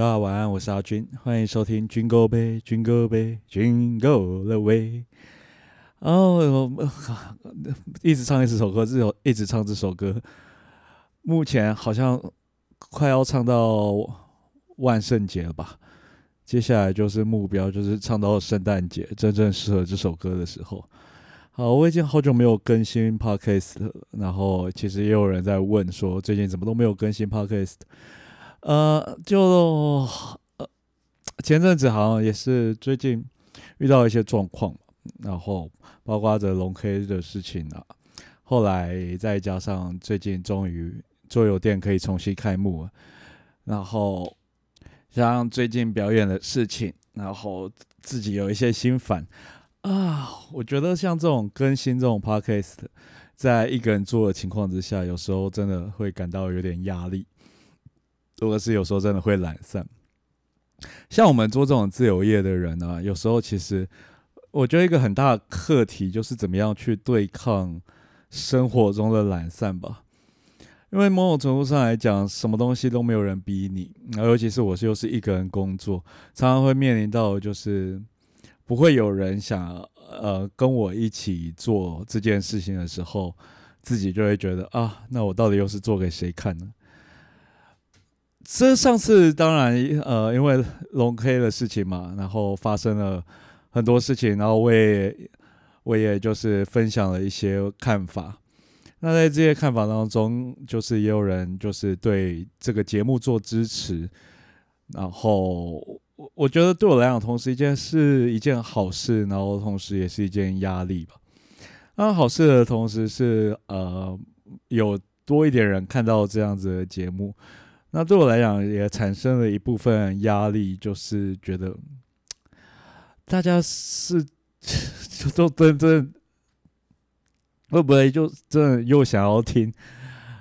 大家晚安，我是阿军，欢迎收听《军歌杯》，军歌杯，军 go the way。哦，一直唱一首歌，只有一直唱这首歌。目前好像快要唱到万圣节了吧？接下来就是目标，就是唱到圣诞节，真正适合这首歌的时候。好，我已经好久没有更新 podcast，然后其实也有人在问说，最近怎么都没有更新 podcast。呃，就呃前阵子好像也是最近遇到一些状况，然后包括着龙 K 的事情啊，后来再加上最近终于桌游店可以重新开幕了，然后。像最近表演的事情，然后自己有一些心烦啊。我觉得像这种更新这种 podcast，在一个人做的情况之下，有时候真的会感到有点压力，如果是有时候真的会懒散。像我们做这种自由业的人呢，有时候其实我觉得一个很大的课题就是怎么样去对抗生活中的懒散吧。因为某种程度上来讲，什么东西都没有人逼你，然后尤其是我是又是一个人工作，常常会面临到就是不会有人想呃跟我一起做这件事情的时候，自己就会觉得啊，那我到底又是做给谁看呢？这上次当然呃因为龙 K 的事情嘛，然后发生了很多事情，然后我也我也就是分享了一些看法。那在这些看法当中，就是也有人就是对这个节目做支持，然后我我觉得对我来讲，同时一件是一件好事，然后同时也是一件压力吧。那好事的同时是呃有多一点人看到这样子的节目，那对我来讲也产生了一部分压力，就是觉得大家是 就都真正。会不会就真的又想要听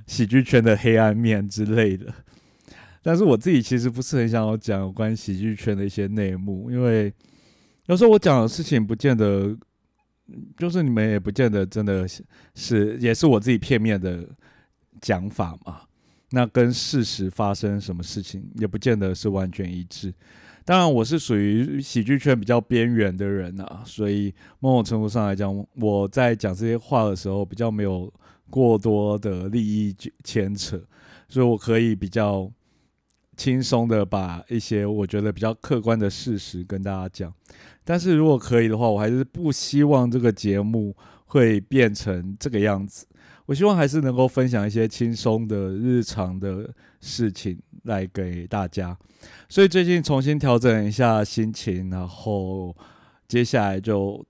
喜剧圈的黑暗面之类的？但是我自己其实不是很想要讲有关喜剧圈的一些内幕，因为有时候我讲的事情不见得，就是你们也不见得真的是，也是我自己片面的讲法嘛。那跟事实发生什么事情也不见得是完全一致。当然，我是属于喜剧圈比较边缘的人啊，所以某种程度上来讲，我在讲这些话的时候，比较没有过多的利益牵扯，所以我可以比较轻松的把一些我觉得比较客观的事实跟大家讲。但是如果可以的话，我还是不希望这个节目会变成这个样子。我希望还是能够分享一些轻松的日常的事情来给大家，所以最近重新调整一下心情，然后接下来就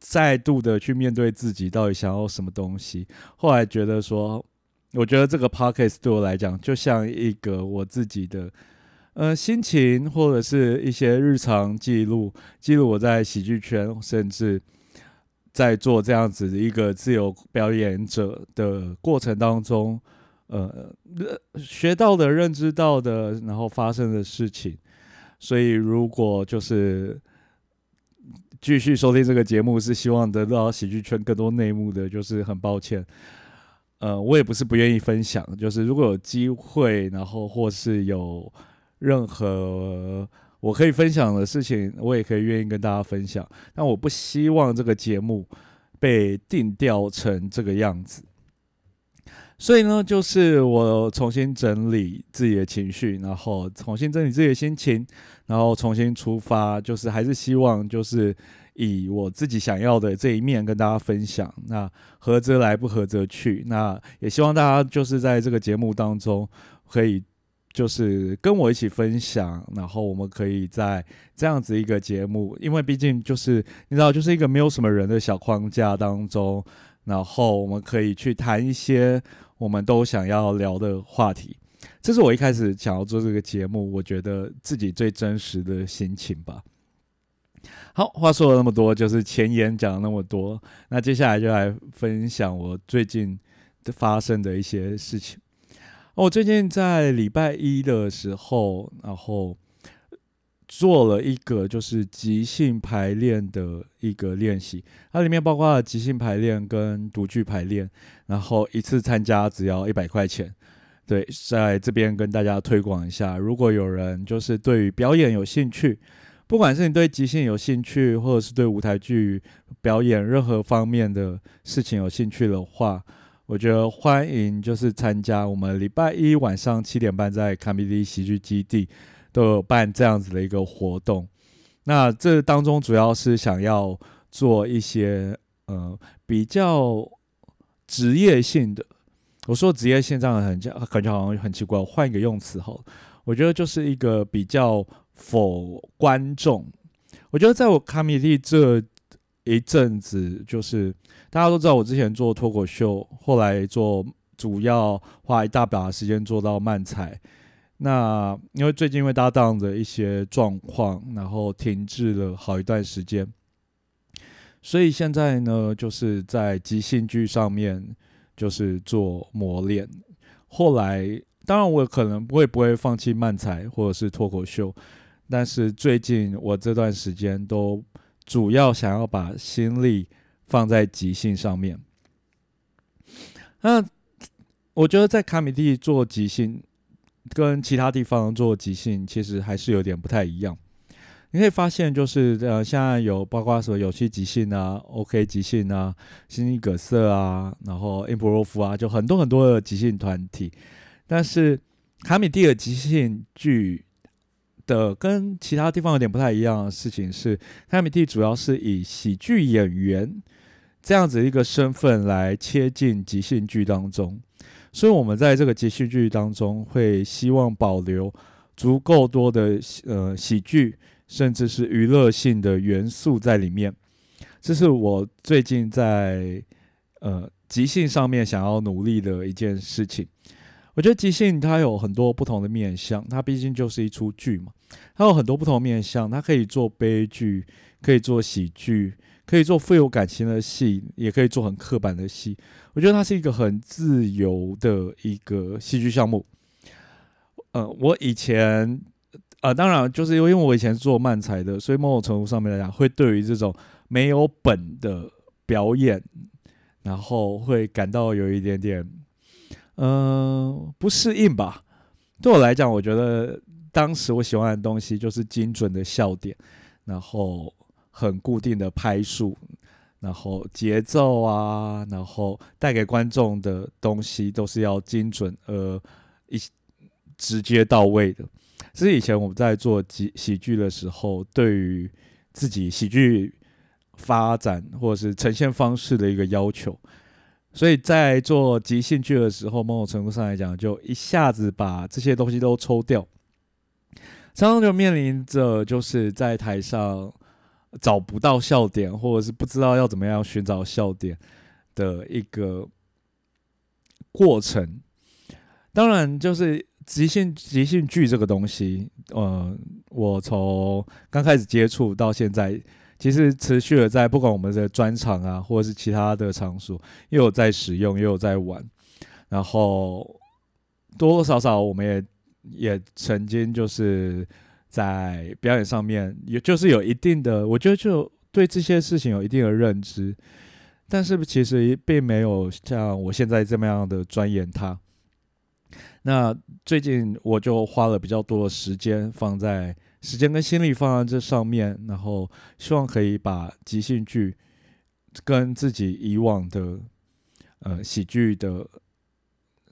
再度的去面对自己到底想要什么东西。后来觉得说，我觉得这个 podcast 对我来讲就像一个我自己的呃心情，或者是一些日常记录，记录我在喜剧圈，甚至。在做这样子的一个自由表演者的过程当中，呃，学到的、认知到的，然后发生的事情。所以，如果就是继续收听这个节目，是希望得到喜剧圈更多内幕的，就是很抱歉。呃，我也不是不愿意分享，就是如果有机会，然后或是有任何。我可以分享的事情，我也可以愿意跟大家分享，但我不希望这个节目被定调成这个样子。所以呢，就是我重新整理自己的情绪，然后重新整理自己的心情，然后重新出发，就是还是希望就是以我自己想要的这一面跟大家分享。那合则来，不合则去。那也希望大家就是在这个节目当中可以。就是跟我一起分享，然后我们可以在这样子一个节目，因为毕竟就是你知道，就是一个没有什么人的小框架当中，然后我们可以去谈一些我们都想要聊的话题。这是我一开始想要做这个节目，我觉得自己最真实的心情吧。好，话说了那么多，就是前言讲了那么多，那接下来就来分享我最近发生的一些事情。我最近在礼拜一的时候，然后做了一个就是即兴排练的一个练习，它里面包括了即兴排练跟独剧排练，然后一次参加只要一百块钱，对，在这边跟大家推广一下，如果有人就是对于表演有兴趣，不管是你对即兴有兴趣，或者是对舞台剧表演任何方面的事情有兴趣的话，我觉得欢迎就是参加我们礼拜一晚上七点半在卡米蒂喜剧基地都有办这样子的一个活动。那这当中主要是想要做一些呃比较职业性的。我说职业性这样很感觉好像很奇怪，我换一个用词好了。我觉得就是一个比较否观众。我觉得在我卡米蒂这一阵子，就是大家都知道我之前做脱口秀，后来做主要花一大把时间做到漫才。那因为最近因为搭档的一些状况，然后停滞了好一段时间，所以现在呢，就是在即兴剧上面就是做磨练。后来当然我可能不会不会放弃漫才或者是脱口秀，但是最近我这段时间都主要想要把心力放在即兴上面。那我觉得在卡米蒂做即兴。跟其他地方做即兴其实还是有点不太一样。你可以发现，就是呃，现在有包括什么有趣即兴啊、OK 即兴啊、新一葛瑟啊，然后 Improv 啊，就很多很多的即兴团体。但是卡米蒂的即兴剧的跟其他地方有点不太一样的事情是，卡米蒂主要是以喜剧演员这样子一个身份来切进即兴剧当中。所以，我们在这个即兴剧当中，会希望保留足够多的呃喜剧，甚至是娱乐性的元素在里面。这是我最近在呃即兴上面想要努力的一件事情。我觉得即兴它有很多不同的面向，它毕竟就是一出剧嘛，它有很多不同面向，它可以做悲剧，可以做喜剧。可以做富有感情的戏，也可以做很刻板的戏。我觉得它是一个很自由的一个戏剧项目。呃，我以前，呃，当然就是因为我以前做漫才的，所以某种程度上面来讲，会对于这种没有本的表演，然后会感到有一点点，嗯，不适应吧。对我来讲，我觉得当时我喜欢的东西就是精准的笑点，然后。很固定的拍数，然后节奏啊，然后带给观众的东西都是要精准而一直接到位的。这是以前我们在做喜喜剧的时候，对于自己喜剧发展或者是呈现方式的一个要求。所以在做即兴剧的时候，某种程度上来讲，就一下子把这些东西都抽掉，常常就面临着就是在台上。找不到笑点，或者是不知道要怎么样寻找笑点的一个过程。当然，就是即兴即兴剧这个东西，呃，我从刚开始接触到现在，其实持续的在不管我们的专场啊，或者是其他的场所，又有在使用，又有在玩。然后多多少少，我们也也曾经就是。在表演上面，也就是有一定的，我觉得就对这些事情有一定的认知，但是其实并没有像我现在这么样的钻研它。那最近我就花了比较多的时间放在时间跟心力放在这上面，然后希望可以把即兴剧跟自己以往的呃喜剧的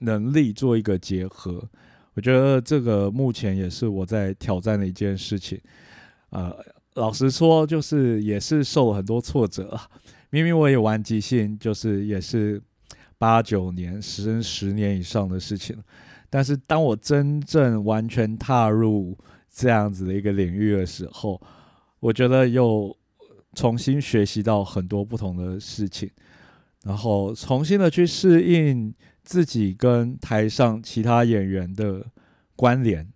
能力做一个结合。我觉得这个目前也是我在挑战的一件事情，呃，老实说，就是也是受了很多挫折。明明我也玩即兴，就是也是八九年、十十年以上的事情，但是当我真正完全踏入这样子的一个领域的时候，我觉得又重新学习到很多不同的事情，然后重新的去适应。自己跟台上其他演员的关联，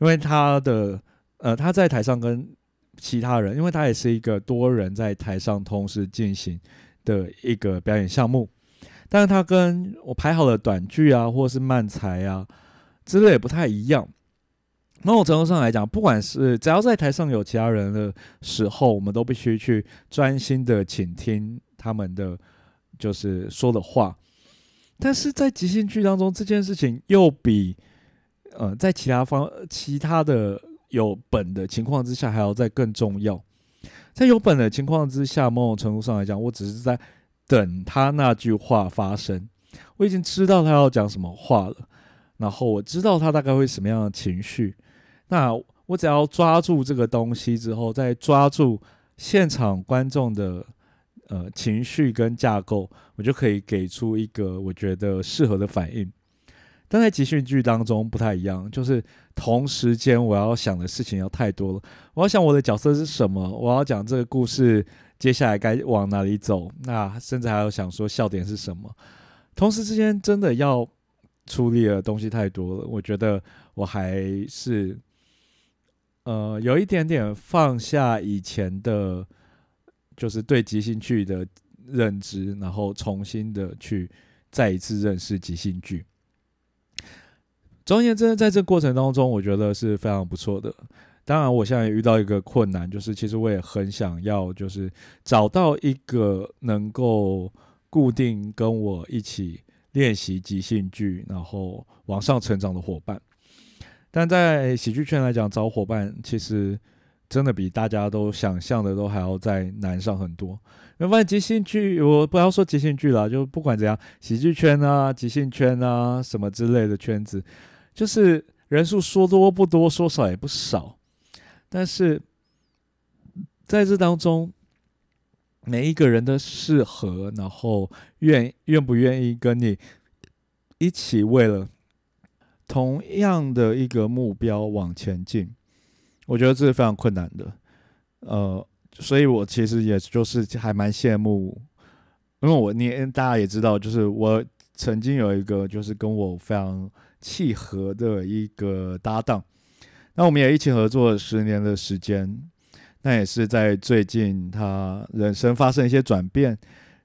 因为他的呃他在台上跟其他人，因为他也是一个多人在台上同时进行的一个表演项目，但是他跟我排好的短剧啊，或是慢才啊之类也不太一样。某种程度上来讲，不管是只要在台上有其他人的时候，我们都必须去专心的倾听他们的就是说的话。但是在即兴剧当中，这件事情又比呃在其他方其他的有本的情况之下还要再更重要。在有本的情况之下，某种程度上来讲，我只是在等他那句话发生。我已经知道他要讲什么话了，然后我知道他大概会什么样的情绪。那我只要抓住这个东西之后，再抓住现场观众的呃情绪跟架构，我就可以给出一个我觉得适合的反应。但在集训剧当中不太一样，就是同时间我要想的事情要太多了。我要想我的角色是什么，我要讲这个故事接下来该往哪里走，那甚至还要想说笑点是什么。同时之间真的要处理的东西太多了，我觉得我还是。呃，有一点点放下以前的，就是对即兴剧的认知，然后重新的去再一次认识即兴剧。总而言之，在这过程当中，我觉得是非常不错的。当然，我现在也遇到一个困难，就是其实我也很想要，就是找到一个能够固定跟我一起练习即兴剧，然后往上成长的伙伴。但在喜剧圈来讲，找伙伴其实真的比大家都想象的都还要再难上很多。你发现即兴剧，我不要说即兴剧了，就不管怎样，喜剧圈啊、即兴圈啊什么之类的圈子，就是人数说多不多，说少也不少。但是在这当中，每一个人的适合，然后愿愿不愿意跟你一起为了。同样的一个目标往前进，我觉得这是非常困难的，呃，所以我其实也就是还蛮羡慕，因为我你大家也知道，就是我曾经有一个就是跟我非常契合的一个搭档，那我们也一起合作了十年的时间，那也是在最近他人生发生一些转变，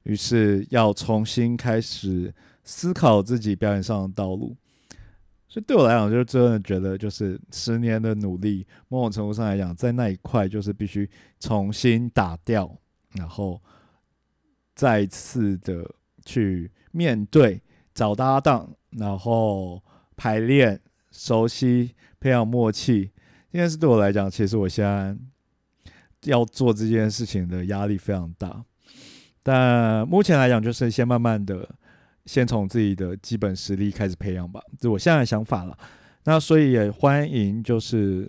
于是要重新开始思考自己表演上的道路。所以对我来讲，就是真的觉得，就是十年的努力，某种程度上来讲，在那一块就是必须重新打掉，然后再次的去面对、找搭档，然后排练、熟悉、培养默契。这件事对我来讲，其实我现在要做这件事情的压力非常大。但目前来讲，就是先慢慢的。先从自己的基本实力开始培养吧，这我现在的想法了。那所以也欢迎，就是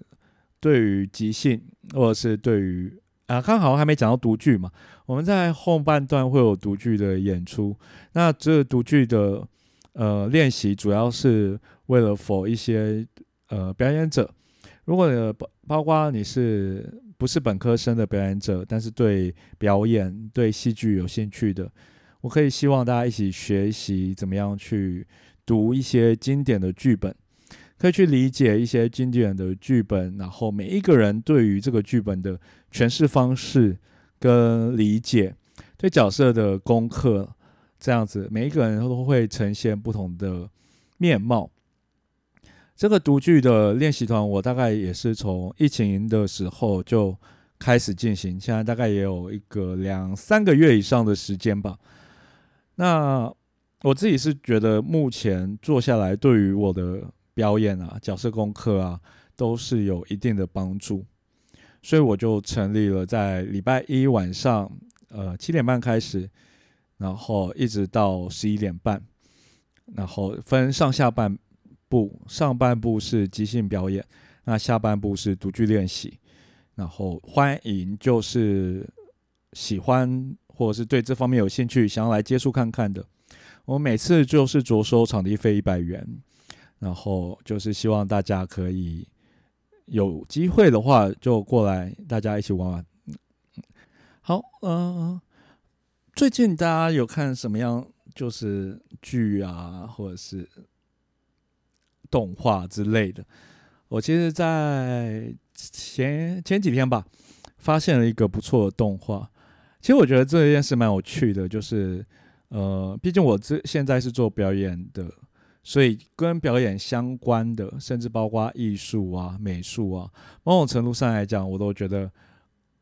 对于即兴，或者是对于啊，刚好还没讲到独剧嘛。我们在后半段会有独剧的演出，那这独剧的呃练习主要是为了否一些呃表演者，如果包包括你是不是本科生的表演者，但是对表演、对戏剧有兴趣的。我可以希望大家一起学习怎么样去读一些经典的剧本，可以去理解一些经典的剧本，然后每一个人对于这个剧本的诠释方式跟理解，对角色的功课，这样子每一个人都会呈现不同的面貌。这个读剧的练习团，我大概也是从疫情的时候就开始进行，现在大概也有一个两三个月以上的时间吧。那我自己是觉得，目前做下来对于我的表演啊、角色功课啊，都是有一定的帮助，所以我就成立了在礼拜一晚上，呃七点半开始，然后一直到十一点半，然后分上下半部，上半部是即兴表演，那下半部是独剧练习，然后欢迎就是喜欢。或者是对这方面有兴趣，想要来接触看看的，我每次就是着收场地费一百元，然后就是希望大家可以有机会的话就过来，大家一起玩玩。好，嗯，最近大家有看什么样就是剧啊，或者是动画之类的？我其实，在前前几天吧，发现了一个不错的动画。其实我觉得这件事蛮有趣的，就是，呃，毕竟我这现在是做表演的，所以跟表演相关的，甚至包括艺术啊、美术啊，某种程度上来讲，我都觉得，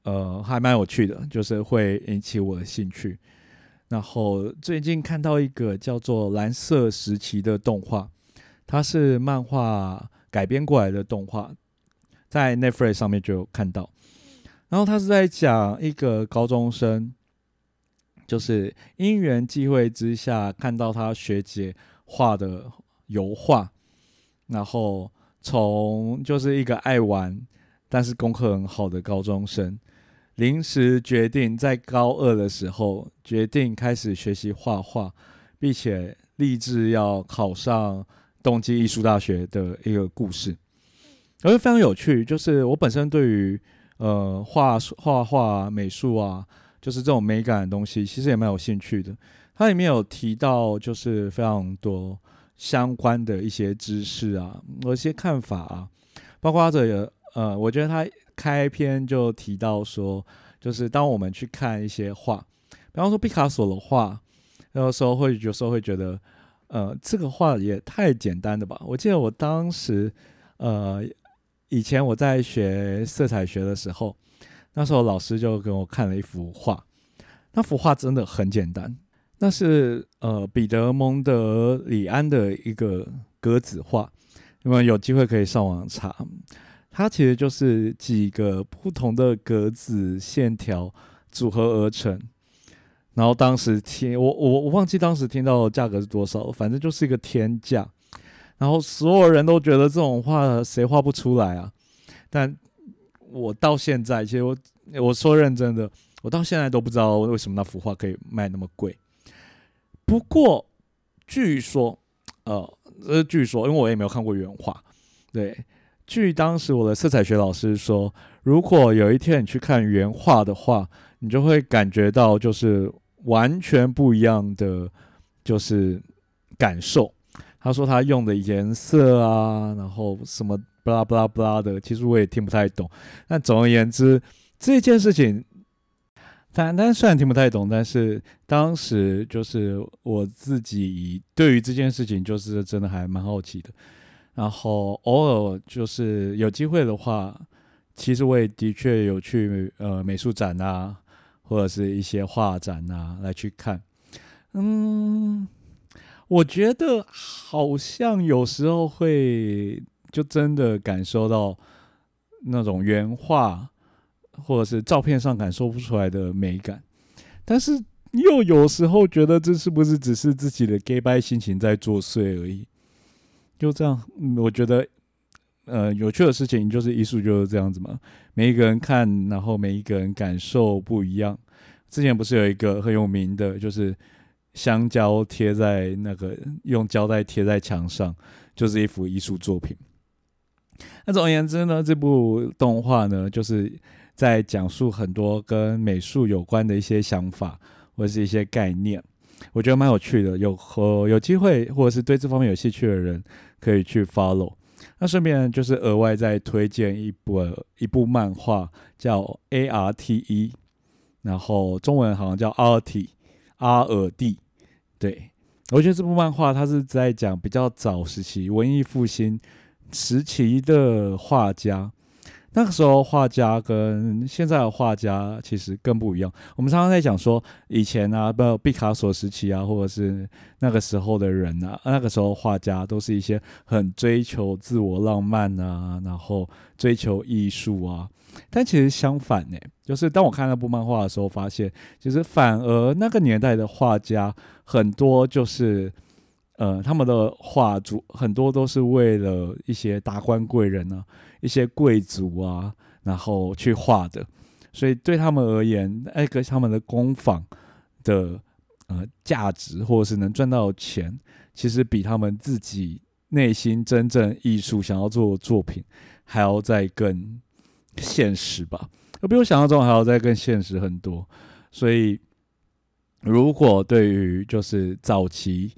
呃，还蛮有趣的，就是会引起我的兴趣。然后最近看到一个叫做《蓝色时期》的动画，它是漫画改编过来的动画，在 Netflix 上面就有看到。然后他是在讲一个高中生，就是因缘际会之下看到他学姐画的油画，然后从就是一个爱玩但是功课很好的高中生。临时决定在高二的时候决定开始学习画画，并且立志要考上东京艺术大学的一个故事，而且非常有趣。就是我本身对于呃画画画美术啊，就是这种美感的东西，其实也蛮有兴趣的。它里面有提到，就是非常多相关的一些知识啊，有一些看法啊，包括这呃，我觉得他。开篇就提到说，就是当我们去看一些画，比方说毕卡索的画，有时候会有时候会觉得，呃，这个画也太简单了吧？我记得我当时，呃，以前我在学色彩学的时候，那时候老师就给我看了一幅画，那幅画真的很简单，那是呃彼得蒙德里安的一个格子画，你们有机会可以上网查。它其实就是几个不同的格子线条组合而成，然后当时听我我我忘记当时听到的价格是多少，反正就是一个天价，然后所有人都觉得这种画谁画不出来啊？但我到现在，其实我我说认真的，我到现在都不知道为什么那幅画可以卖那么贵。不过据说，呃，呃，据说，因为我也没有看过原画，对。据当时我的色彩学老师说，如果有一天你去看原画的话，你就会感觉到就是完全不一样的就是感受。他说他用的颜色啊，然后什么巴拉巴拉巴拉的，其实我也听不太懂。但总而言之，这件事情，但但虽然听不太懂，但是当时就是我自己对于这件事情，就是真的还蛮好奇的。然后偶尔就是有机会的话，其实我也的确有去呃美术展啊，或者是一些画展啊来去看。嗯，我觉得好像有时候会就真的感受到那种原画或者是照片上感受不出来的美感，但是又有时候觉得这是不是只是自己的 gay 拜心情在作祟而已。就这样，我觉得，呃，有趣的事情就是艺术就是这样子嘛。每一个人看，然后每一个人感受不一样。之前不是有一个很有名的，就是香蕉贴在那个用胶带贴在墙上，就是一幅艺术作品。那总而言之呢，这部动画呢，就是在讲述很多跟美术有关的一些想法或者是一些概念。我觉得蛮有趣的，有和有机会或者是对这方面有兴趣的人可以去 follow。那顺便就是额外再推荐一部一部漫画叫 A R T E，然后中文好像叫阿尔蒂阿尔蒂。对我觉得这部漫画它是在讲比较早时期文艺复兴时期的画家。那个时候画家跟现在的画家其实更不一样。我们常常在讲说，以前啊，不毕卡索时期啊，或者是那个时候的人啊，那个时候画家都是一些很追求自我浪漫啊，然后追求艺术啊。但其实相反呢，就是当我看那部漫画的时候，发现其实反而那个年代的画家很多就是。呃，他们的画主很多都是为了一些达官贵人啊、一些贵族啊，然后去画的，所以对他们而言，那个他们的工坊的呃价值，或者是能赚到钱，其实比他们自己内心真正艺术想要做的作品还要再更现实吧，而比我想象中还要再更现实很多。所以，如果对于就是早期。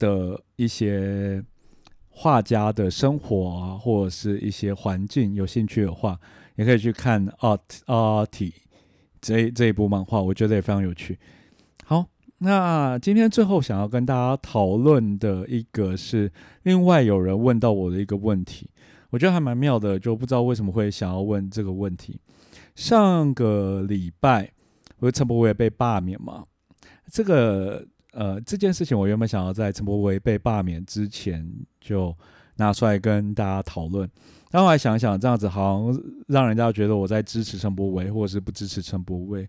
的一些画家的生活啊，或者是一些环境，有兴趣的话，也可以去看《Art Art》这这一部漫画，我觉得也非常有趣。好，那今天最后想要跟大家讨论的一个是，另外有人问到我的一个问题，我觉得还蛮妙的，就不知道为什么会想要问这个问题。上个礼拜，我陈柏伟被罢免嘛？这个呃这件事情，我原本想要在陈柏维被罢免之前就拿出来跟大家讨论，但后来想想，这样子好像让人家觉得我在支持陈柏维，或者是不支持陈柏维。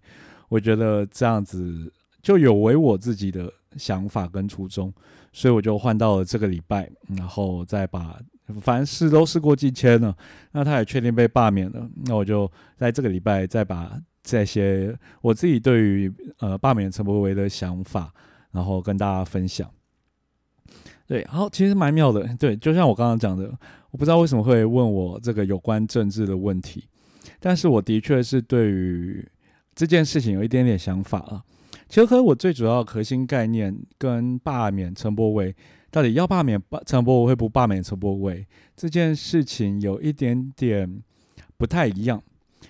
我觉得这样子就有违我自己的想法跟初衷，所以我就换到了这个礼拜，然后再把凡事都事过境迁了，那他也确定被罢免了，那我就在这个礼拜再把这些我自己对于呃罢免陈柏维的想法，然后跟大家分享。对，好其实蛮妙的，对，就像我刚刚讲的，我不知道为什么会问我这个有关政治的问题，但是我的确是对于。这件事情有一点点想法啊，其实和我最主要核心概念跟罢免陈柏伟到底要罢免陈柏伟会不罢免陈柏伟这件事情有一点点不太一样。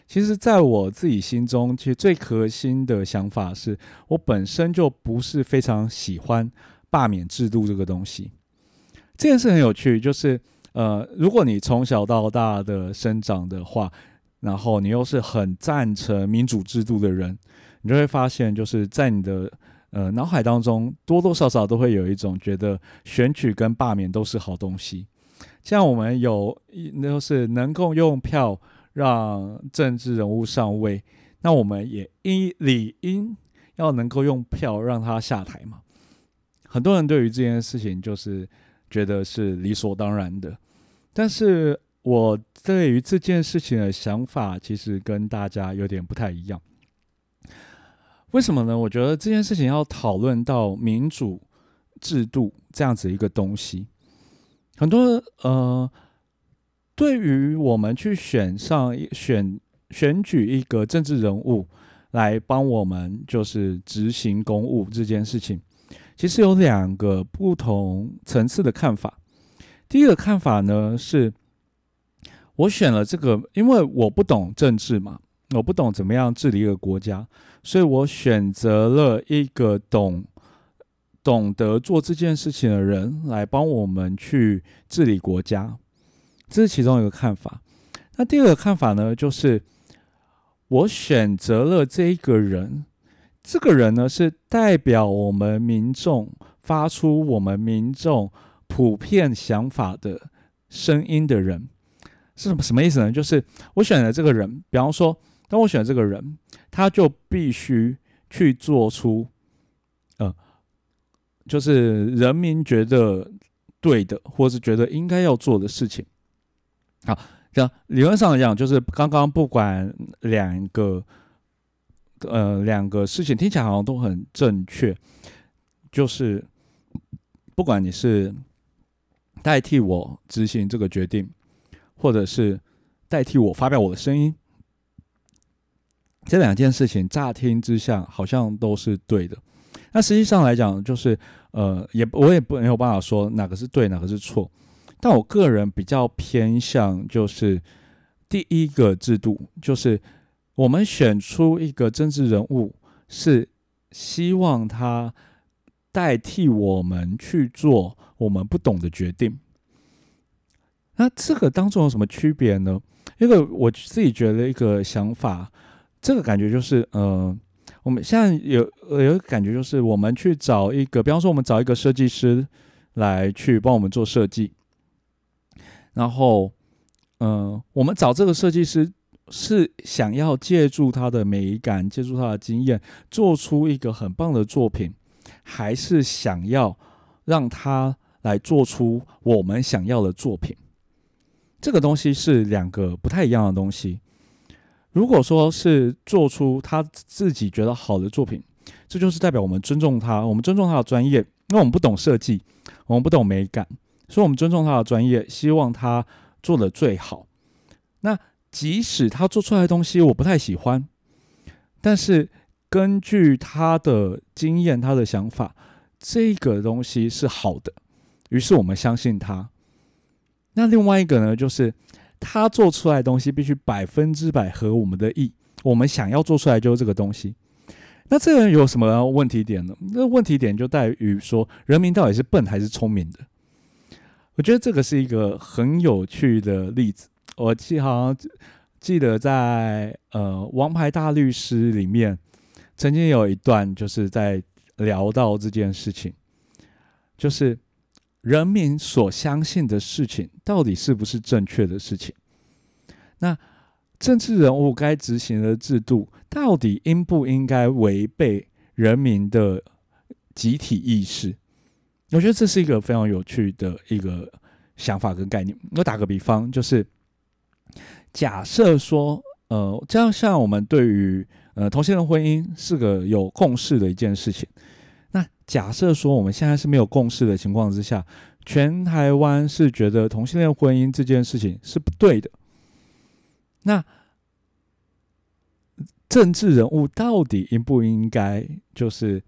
其实，在我自己心中，其实最核心的想法是我本身就不是非常喜欢罢免制度这个东西。这件事很有趣，就是呃，如果你从小到大的生长的话。然后你又是很赞成民主制度的人，你就会发现，就是在你的呃脑海当中，多多少少都会有一种觉得选举跟罢免都是好东西。像我们有，那就是能够用票让政治人物上位，那我们也应理应要能够用票让他下台嘛。很多人对于这件事情就是觉得是理所当然的，但是。我对于这件事情的想法，其实跟大家有点不太一样。为什么呢？我觉得这件事情要讨论到民主制度这样子一个东西，很多呃，对于我们去选上选选举一个政治人物来帮我们就是执行公务这件事情，其实有两个不同层次的看法。第一个看法呢是。我选了这个，因为我不懂政治嘛，我不懂怎么样治理一个国家，所以我选择了一个懂懂得做这件事情的人来帮我们去治理国家，这是其中一个看法。那第二个看法呢，就是我选择了这一个人，这个人呢是代表我们民众发出我们民众普遍想法的声音的人。是什么什么意思呢？就是我选了这个人，比方说，当我选这个人，他就必须去做出，呃，就是人民觉得对的，或是觉得应该要做的事情。好，这样理论上来讲，就是刚刚不管两个，呃，两个事情听起来好像都很正确，就是不管你是代替我执行这个决定。或者是代替我发表我的声音，这两件事情乍听之下好像都是对的。那实际上来讲，就是呃，也我也不没有办法说哪个是对，哪个是错。但我个人比较偏向就是第一个制度，就是我们选出一个政治人物，是希望他代替我们去做我们不懂的决定。那这个当中有什么区别呢？一个我自己觉得一个想法，这个感觉就是，呃，我们现在有有一个感觉就是，我们去找一个，比方说我们找一个设计师来去帮我们做设计，然后，嗯，我们找这个设计师是想要借助他的美感，借助他的经验，做出一个很棒的作品，还是想要让他来做出我们想要的作品？这个东西是两个不太一样的东西。如果说是做出他自己觉得好的作品，这就是代表我们尊重他，我们尊重他的专业。因为我们不懂设计，我们不懂美感，所以我们尊重他的专业，希望他做的最好。那即使他做出来的东西我不太喜欢，但是根据他的经验、他的想法，这个东西是好的，于是我们相信他。那另外一个呢，就是他做出来的东西必须百分之百合我们的意，我们想要做出来就是这个东西。那这个人有什么问题点呢？那问题点就在于说，人民到底是笨还是聪明的？我觉得这个是一个很有趣的例子。我记好像记得在呃《王牌大律师》里面，曾经有一段就是在聊到这件事情，就是人民所相信的事情到底是不是正确的事情？那政治人物该执行的制度到底应不应该违背人民的集体意识？我觉得这是一个非常有趣的一个想法跟概念。我打个比方，就是假设说，呃，这样像我们对于呃同性恋婚姻是个有共识的一件事情。那假设说我们现在是没有共识的情况之下，全台湾是觉得同性恋婚姻这件事情是不对的。那政治人物到底应不应该？就是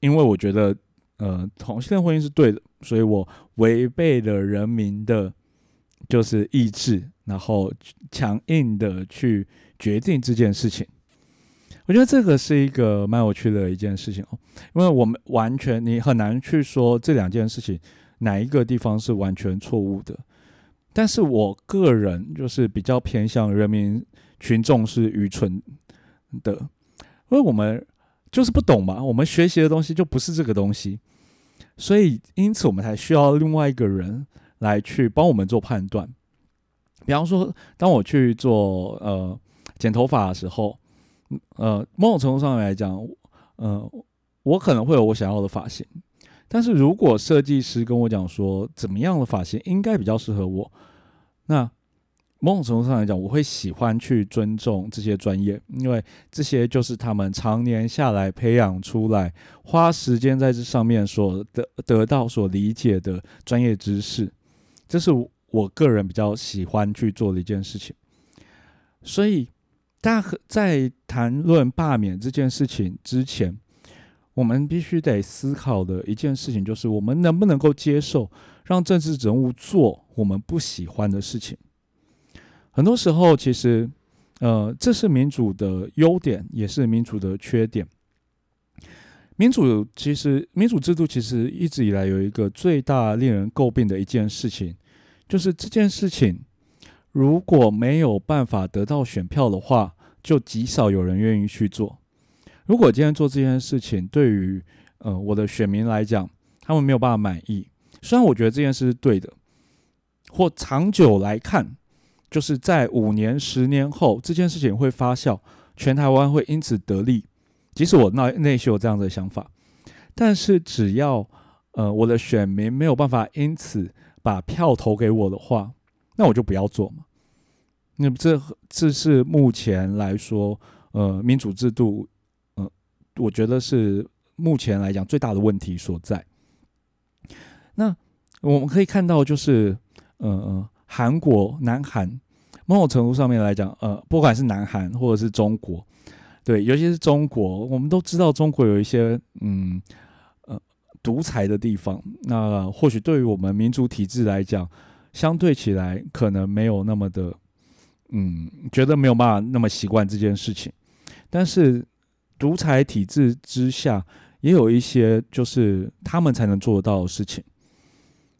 因为我觉得。呃，同性恋婚姻是对的，所以我违背了人民的，就是意志，然后强硬的去决定这件事情。我觉得这个是一个蛮有趣的一件事情哦，因为我们完全你很难去说这两件事情哪一个地方是完全错误的。但是我个人就是比较偏向人民群众是愚蠢的，因为我们。就是不懂嘛，我们学习的东西就不是这个东西，所以因此我们才需要另外一个人来去帮我们做判断。比方说，当我去做呃剪头发的时候，呃，某种程度上来讲，呃，我可能会有我想要的发型，但是如果设计师跟我讲说怎么样的发型应该比较适合我，那。某种程度上来讲，我会喜欢去尊重这些专业，因为这些就是他们常年下来培养出来，花时间在这上面所得得到、所理解的专业知识，这是我个人比较喜欢去做的一件事情。所以，大家在谈论罢免这件事情之前，我们必须得思考的一件事情，就是我们能不能够接受让政治人物做我们不喜欢的事情。很多时候，其实，呃，这是民主的优点，也是民主的缺点。民主其实，民主制度其实一直以来有一个最大令人诟病的一件事情，就是这件事情如果没有办法得到选票的话，就极少有人愿意去做。如果今天做这件事情，对于呃我的选民来讲，他们没有办法满意。虽然我觉得这件事是对的，或长久来看。就是在五年、十年后，这件事情会发酵，全台湾会因此得利。即使我内内心有这样的想法，但是只要呃我的选民没有办法因此把票投给我的话，那我就不要做嘛。那这这是目前来说，呃，民主制度，呃，我觉得是目前来讲最大的问题所在。那我们可以看到，就是呃呃。韩国、南韩，某种程度上面来讲，呃，不管是南韩或者是中国，对，尤其是中国，我们都知道中国有一些嗯呃独裁的地方。那或许对于我们民主体制来讲，相对起来可能没有那么的嗯，觉得没有办法那么习惯这件事情。但是独裁体制之下，也有一些就是他们才能做得到的事情。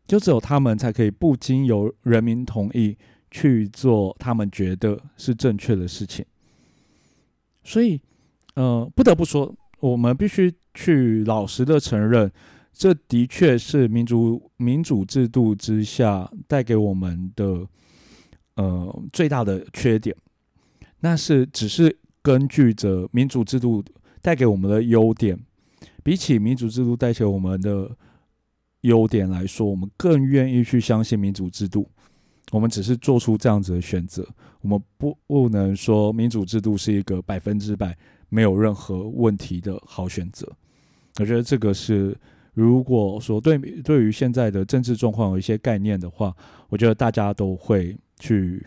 就只有他们才可以不经由人民同意去做他们觉得是正确的事情，所以，呃，不得不说，我们必须去老实的承认，这的确是民主民主制度之下带给我们的，呃，最大的缺点。那是只是根据着民主制度带给我们的优点，比起民主制度带给我们的。优点来说，我们更愿意去相信民主制度。我们只是做出这样子的选择，我们不不能说民主制度是一个百分之百没有任何问题的好选择。我觉得这个是，如果说对对于现在的政治状况有一些概念的话，我觉得大家都会去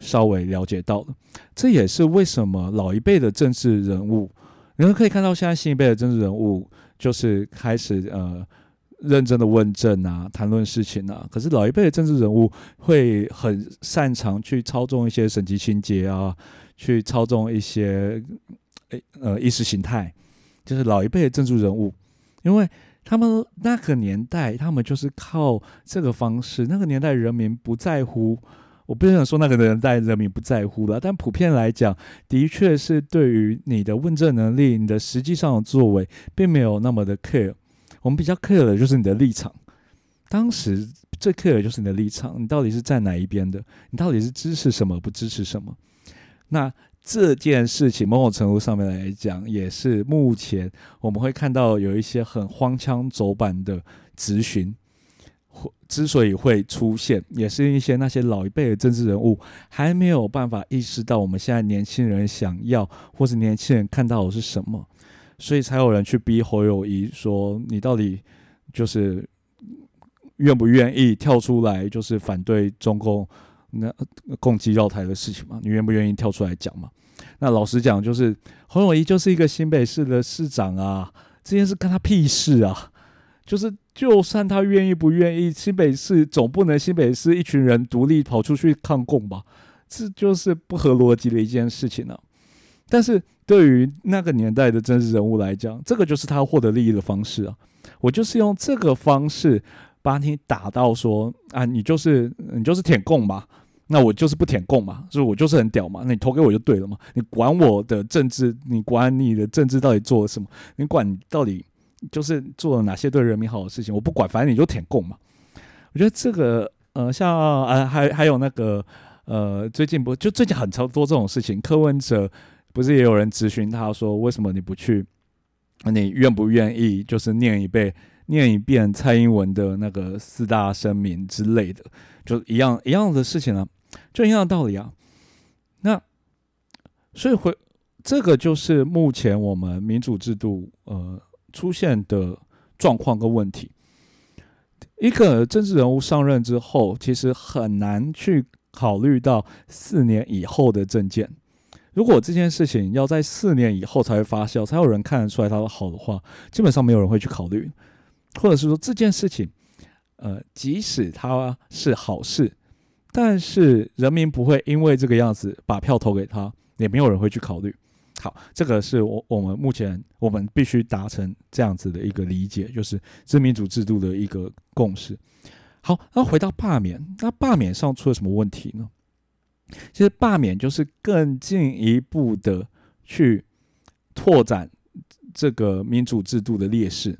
稍微了解到的。这也是为什么老一辈的政治人物，你们可以看到现在新一辈的政治人物就是开始呃。认真的问政啊，谈论事情啊，可是老一辈的政治人物会很擅长去操纵一些省级情节啊，去操纵一些呃意识形态，就是老一辈的政治人物，因为他们那个年代，他们就是靠这个方式，那个年代人民不在乎我不想说那个年代人民不在乎了，但普遍来讲，的确是对于你的问政能力、你的实际上的作为，并没有那么的 care。我们比较 care 的就是你的立场。当时最 care 的就是你的立场，你到底是站哪一边的？你到底是支持什么，不支持什么？那这件事情某种程度上面来讲，也是目前我们会看到有一些很荒腔走板的咨询。或之所以会出现，也是一些那些老一辈的政治人物还没有办法意识到我们现在年轻人想要，或者年轻人看到的是什么，所以才有人去逼侯友谊说：“你到底就是愿不愿意跳出来，就是反对中共那攻击绕台的事情嘛？你愿不愿意跳出来讲嘛？”那老实讲，就是侯友谊就是一个新北市的市长啊，这件事跟他屁事啊，就是。就算他愿意不愿意，新北市总不能新北市一群人独立跑出去抗共吧？这就是不合逻辑的一件事情了。但是对于那个年代的政治人物来讲，这个就是他获得利益的方式啊！我就是用这个方式把你打到说啊，你就是你就是舔共嘛，那我就是不舔共嘛，就是我就是很屌嘛，那你投给我就对了嘛，你管我的政治，你管你的政治到底做了什么？你管你到底？就是做了哪些对人民好的事情，我不管，反正你就舔共嘛。我觉得这个，呃，像呃，还还有那个，呃，最近不就最近很超多这种事情。柯文哲不是也有人咨询他说，为什么你不去？你愿不愿意就是念一遍念一遍蔡英文的那个四大声明之类的，就一样一样的事情啊，就一样的道理啊。那所以回这个就是目前我们民主制度，呃。出现的状况跟问题，一个政治人物上任之后，其实很难去考虑到四年以后的政见。如果这件事情要在四年以后才会发酵，才有人看得出来它的好的话，基本上没有人会去考虑。或者是说这件事情，呃，即使它是好事，但是人民不会因为这个样子把票投给他，也没有人会去考虑。好，这个是我我们目前我们必须达成这样子的一个理解，就是自民主制度的一个共识。好，那回到罢免，那罢免上出了什么问题呢？其实罢免就是更进一步的去拓展这个民主制度的劣势。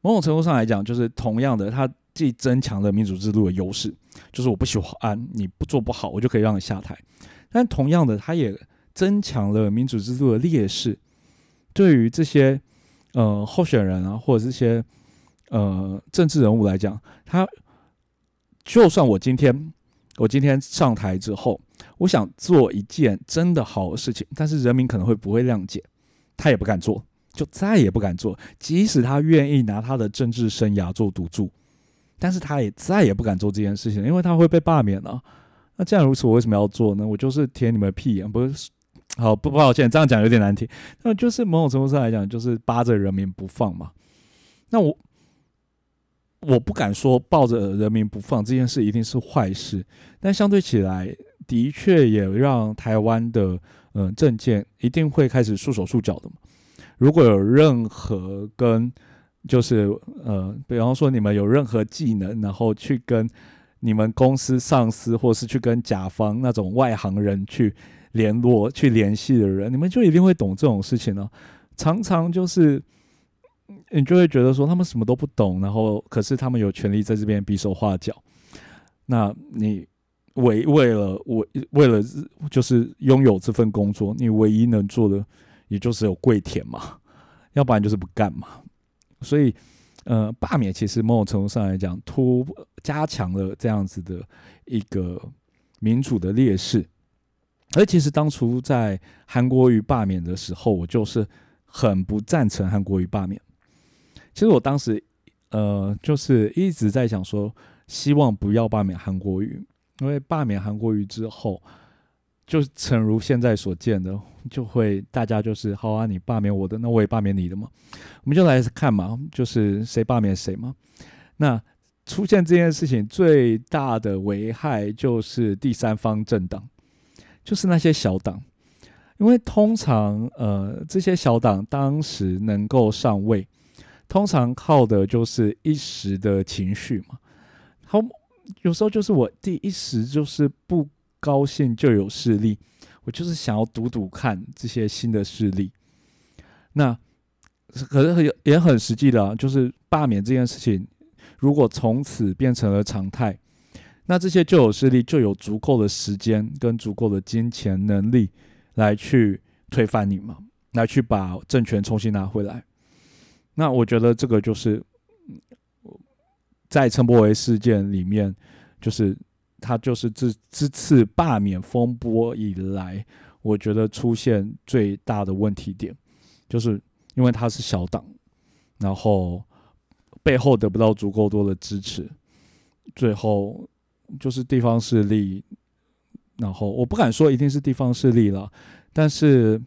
某种程度上来讲，就是同样的，它既增强了民主制度的优势，就是我不喜欢你不做不好，我就可以让你下台。但同样的，它也增强了民主制度的劣势，对于这些呃候选人啊，或者这些呃政治人物来讲，他就算我今天我今天上台之后，我想做一件真的好的事情，但是人民可能会不会谅解，他也不敢做，就再也不敢做。即使他愿意拿他的政治生涯做赌注，但是他也再也不敢做这件事情，因为他会被罢免了。那既然如此，我为什么要做呢？我就是舔你们屁眼，不是？好不抱歉，这样讲有点难听。那就是某种程度上来讲，就是扒着人民不放嘛。那我我不敢说抱着人民不放这件事一定是坏事，但相对起来，的确也让台湾的嗯政见一定会开始束手束脚的嘛。如果有任何跟就是呃，比方说你们有任何技能，然后去跟你们公司上司，或是去跟甲方那种外行人去。联络去联系的人，你们就一定会懂这种事情呢。常常就是你就会觉得说他们什么都不懂，然后可是他们有权利在这边比手画脚。那你为为了为为了就是拥有这份工作，你唯一能做的也就是有跪舔嘛，要不然就是不干嘛。所以呃，罢免其实某种程度上来讲，突加强了这样子的一个民主的劣势。而其实当初在韩国瑜罢免的时候，我就是很不赞成韩国瑜罢免。其实我当时，呃，就是一直在想说，希望不要罢免韩国瑜，因为罢免韩国瑜之后，就诚如现在所见的，就会大家就是好啊，你罢免我的，那我也罢免你的嘛。我们就来看嘛，就是谁罢免谁嘛。那出现这件事情最大的危害就是第三方政党。就是那些小党，因为通常呃这些小党当时能够上位，通常靠的就是一时的情绪嘛。好，有时候就是我第一时就是不高兴就有势力，我就是想要赌赌看这些新的势力。那可是很也很实际的，就是罢免这件事情，如果从此变成了常态，那这些旧有势力就有足够的时间跟足够的金钱能力来去推翻你嘛，来去把政权重新拿回来。那我觉得这个就是在陈柏维事件里面，就是他就是这这次罢免风波以来，我觉得出现最大的问题点，就是因为他是小党，然后背后得不到足够多的支持，最后就是地方势力，然后我不敢说一定是地方势力了，但是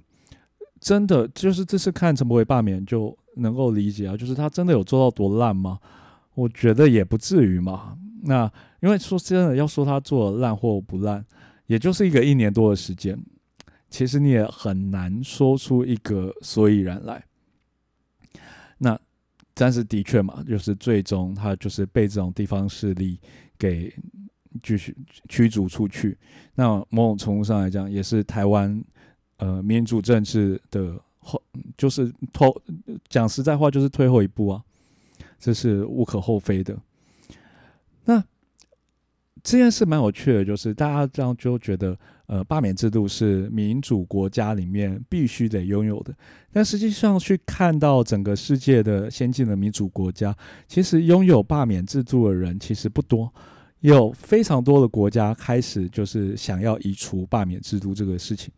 真的就是这次看陈柏维罢免就。能够理解啊，就是他真的有做到多烂吗？我觉得也不至于嘛。那因为说真的，要说他做的烂或不烂，也就是一个一年多的时间，其实你也很难说出一个所以然来。那但是的确嘛，就是最终他就是被这种地方势力给继续驱逐出去。那某种程度上来讲，也是台湾呃民主政治的。后就是拖讲实在话，就是退后一步啊，这是无可厚非的。那这件事蛮有趣的，就是大家这样就觉得，呃，罢免制度是民主国家里面必须得拥有的。但实际上去看到整个世界的先进的民主国家，其实拥有罢免制度的人其实不多，有非常多的国家开始就是想要移除罢免制度这个事情。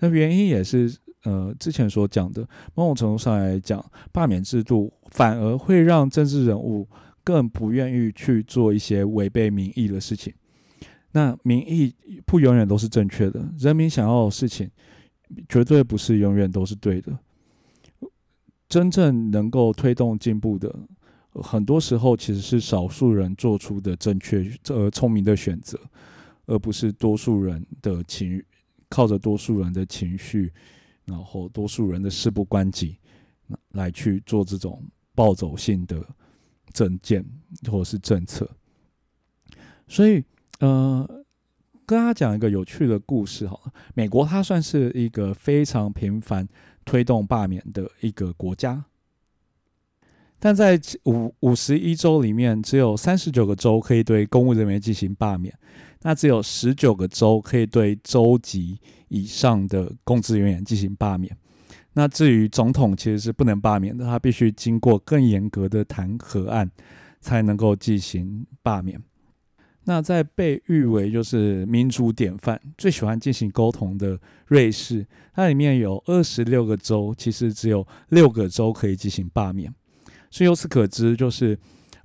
那原因也是。呃，之前所讲的，某种程度上来讲，罢免制度反而会让政治人物更不愿意去做一些违背民意的事情。那民意不永远都是正确的，人民想要的事情绝对不是永远都是对的。真正能够推动进步的，很多时候其实是少数人做出的正确、呃聪明的选择，而不是多数人的情，靠着多数人的情绪。然后多数人的事不关己，来去做这种暴走性的政见或者是政策，所以呃，跟大家讲一个有趣的故事哈。美国它算是一个非常频繁推动罢免的一个国家，但在五五十一州里面，只有三十九个州可以对公务人员进行罢免。那只有十九个州可以对州级以上的公职人员进行罢免。那至于总统，其实是不能罢免的，他必须经过更严格的弹劾案才能够进行罢免。那在被誉为就是民主典范、最喜欢进行沟通的瑞士，它里面有二十六个州，其实只有六个州可以进行罢免。所以由此可知，就是。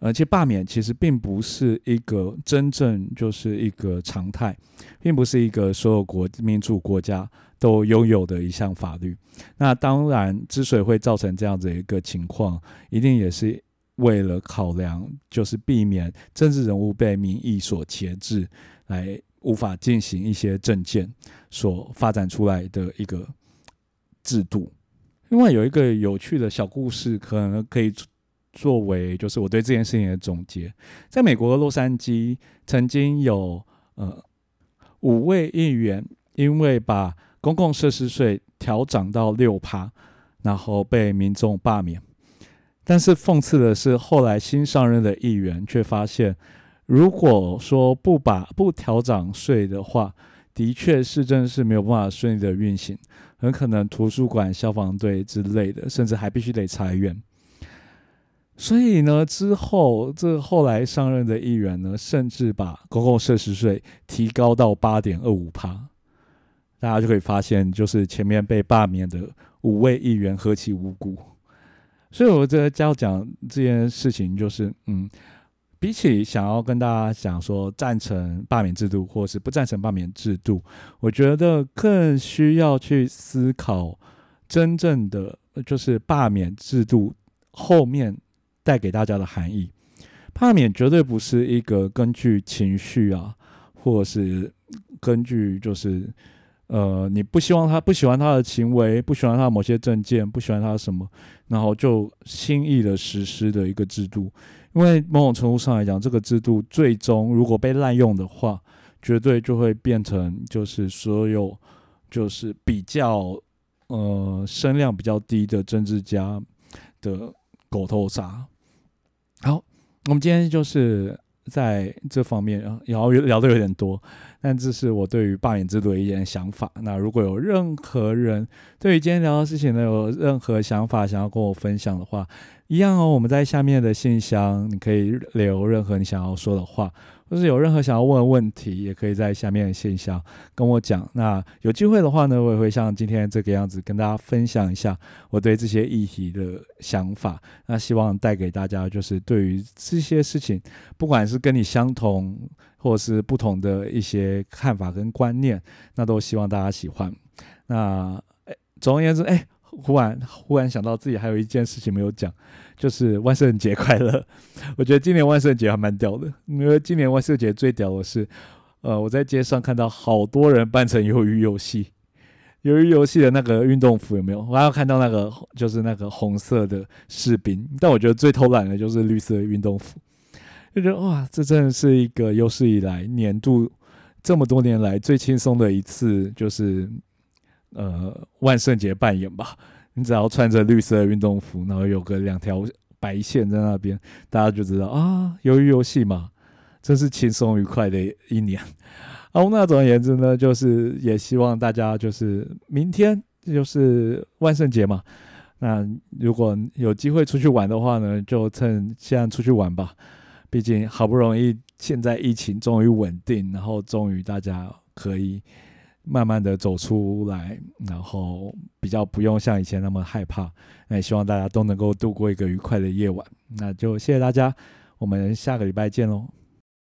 而且罢免其实并不是一个真正就是一个常态，并不是一个所有国民主国家都拥有的一项法律。那当然，之所以会造成这样子一个情况，一定也是为了考量，就是避免政治人物被民意所钳制，来无法进行一些政见所发展出来的一个制度。另外有一个有趣的小故事，可能可以。作为就是我对这件事情的总结，在美国的洛杉矶，曾经有呃五位议员因为把公共设施税调涨到六趴，然后被民众罢免。但是讽刺的是，后来新上任的议员却发现，如果说不把不调涨税的话，的确市政是没有办法顺利的运行，很可能图书馆、消防队之类的，甚至还必须得裁员。所以呢，之后这后来上任的议员呢，甚至把公共设施税提高到八点二五趴，大家就可以发现，就是前面被罢免的五位议员何其无辜。所以我觉得要讲这件事情，就是嗯，比起想要跟大家讲说赞成罢免制度或是不赞成罢免制度，我觉得更需要去思考真正的就是罢免制度后面。带给大家的含义，罢免绝对不是一个根据情绪啊，或者是根据就是呃你不希望他不喜欢他的行为，不喜欢他的某些证件，不喜欢他什么，然后就轻易的实施的一个制度。因为某种程度上来讲，这个制度最终如果被滥用的话，绝对就会变成就是所有就是比较呃声量比较低的政治家的狗头铡。好，我们今天就是在这方面，聊聊的有点多。但这是我对于罢免制度的一点想法。那如果有任何人对于今天聊的事情呢，有任何想法想要跟我分享的话，一样哦，我们在下面的信箱，你可以留任何你想要说的话。或是有任何想要问的问题，也可以在下面的信箱跟我讲。那有机会的话呢，我也会像今天这个样子跟大家分享一下我对这些议题的想法。那希望带给大家就是对于这些事情，不管是跟你相同或是不同的一些看法跟观念，那都希望大家喜欢。那总而言之，哎。忽然忽然想到自己还有一件事情没有讲，就是万圣节快乐。我觉得今年万圣节还蛮屌的，因为今年万圣节最屌的是，呃，我在街上看到好多人扮成鱿鱼游戏，鱿鱼游戏的那个运动服有没有？我还要看到那个就是那个红色的士兵，但我觉得最偷懒的就是绿色运动服，就觉得哇，这真的是一个有史以来年度这么多年来最轻松的一次，就是。呃，万圣节扮演吧，你只要穿着绿色运动服，然后有个两条白线在那边，大家就知道啊，鱿鱼游戏嘛，真是轻松愉快的一年。好，那总而言之呢，就是也希望大家就是明天就是万圣节嘛，那如果有机会出去玩的话呢，就趁现在出去玩吧，毕竟好不容易现在疫情终于稳定，然后终于大家可以。慢慢的走出来，然后比较不用像以前那么害怕。那也希望大家都能够度过一个愉快的夜晚。那就谢谢大家，我们下个礼拜见喽。